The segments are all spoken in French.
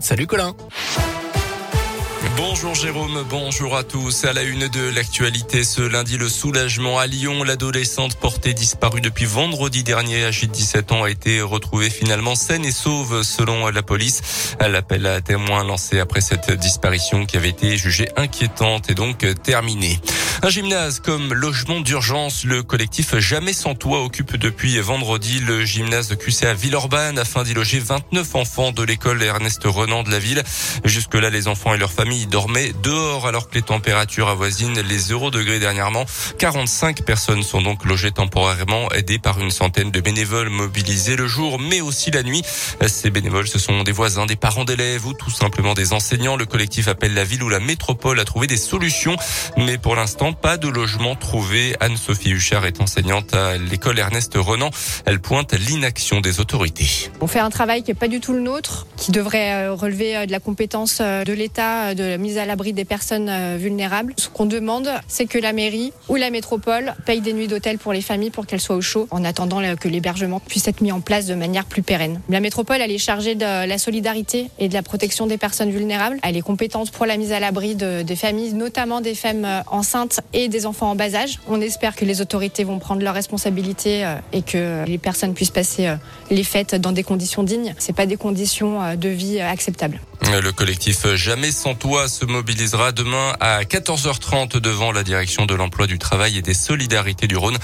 Salut Colin. Bonjour Jérôme, bonjour à tous. À la une de l'actualité ce lundi, le soulagement à Lyon. L'adolescente portée disparue depuis vendredi dernier, âgée de 17 ans, a été retrouvée finalement saine et sauve selon la police. L'appel à témoins lancé après cette disparition qui avait été jugée inquiétante et donc terminée. Un gymnase comme logement d'urgence, le collectif Jamais sans toit occupe depuis vendredi le gymnase de QC à Villeurbanne afin d'y loger 29 enfants de l'école Ernest Renan de la ville. Jusque-là, les enfants et leurs familles dormaient dehors alors que les températures avoisinent les 0 degrés dernièrement. 45 personnes sont donc logées temporairement aidées par une centaine de bénévoles mobilisés le jour mais aussi la nuit. Ces bénévoles, ce sont des voisins, des parents d'élèves ou tout simplement des enseignants. Le collectif appelle la ville ou la métropole à trouver des solutions mais pour l'instant, pas de logement trouvé. Anne-Sophie Huchard est enseignante à l'école Ernest Renan. Elle pointe l'inaction des autorités. On fait un travail qui n'est pas du tout le nôtre, qui devrait euh, relever euh, de la compétence euh, de l'État, de mise à l'abri des personnes vulnérables. Ce qu'on demande, c'est que la mairie ou la métropole paye des nuits d'hôtel pour les familles pour qu'elles soient au chaud, en attendant que l'hébergement puisse être mis en place de manière plus pérenne. La métropole, elle est chargée de la solidarité et de la protection des personnes vulnérables. Elle est compétente pour la mise à l'abri de, des familles, notamment des femmes enceintes et des enfants en bas âge. On espère que les autorités vont prendre leurs responsabilités euh, et que les personnes puissent passer euh, les fêtes dans des conditions dignes. C'est pas des conditions euh, de vie acceptables. Le collectif Jamais sans toi se mobilisera demain à 14h30 devant la direction de l'emploi du travail et des solidarités du Rhône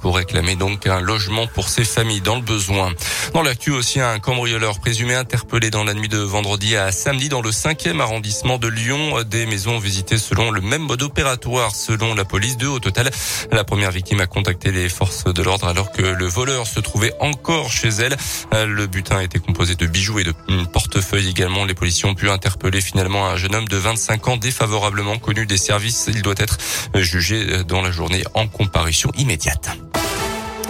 pour réclamer donc un logement pour ces familles dans le besoin. Dans l'actu aussi, un cambrioleur présumé interpellé dans la nuit de vendredi à samedi dans le 5e arrondissement de Lyon. Des maisons visitées selon le même mode opératoire selon la police. Deux au total. La première victime a contacté les forces de l'ordre alors que le voleur se trouvait encore chez elle. Le butin était composé de bijoux et de portefeuille également. Les ont pu interpeller finalement un jeune homme de 25 ans défavorablement connu des services. Il doit être jugé dans la journée en comparution immédiate.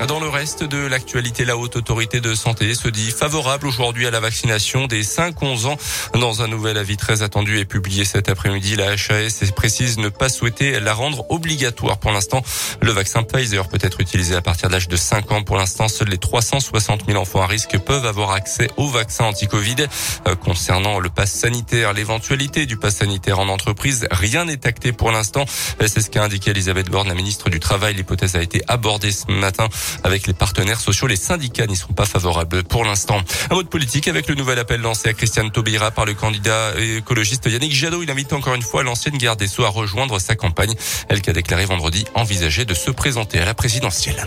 Dans le reste de l'actualité, la haute autorité de santé se dit favorable aujourd'hui à la vaccination des 5-11 ans. Dans un nouvel avis très attendu et publié cet après-midi, la HAS précise ne pas souhaiter la rendre obligatoire. Pour l'instant, le vaccin Pfizer peut être utilisé à partir de l'âge de 5 ans. Pour l'instant, seuls les 360 000 enfants à risque peuvent avoir accès au vaccin anti-Covid. Euh, concernant le pass sanitaire, l'éventualité du pass sanitaire en entreprise, rien n'est acté pour l'instant. Euh, c'est ce qu'a indiqué Elisabeth Borne, la ministre du Travail. L'hypothèse a été abordée ce matin avec les partenaires sociaux. Les syndicats n'y sont pas favorables pour l'instant. Un mot politique avec le nouvel appel lancé à Christiane Taubira par le candidat écologiste Yannick Jadot. Il invite encore une fois l'ancienne garde des Sceaux à rejoindre sa campagne. Elle qui a déclaré vendredi envisager de se présenter à la présidentielle.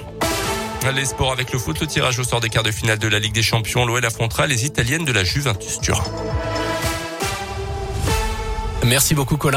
Les sports avec le foot, le tirage au sort des quarts de finale de la Ligue des Champions. L'OL affrontera les Italiennes de la Juventus Turin. Merci beaucoup Colin.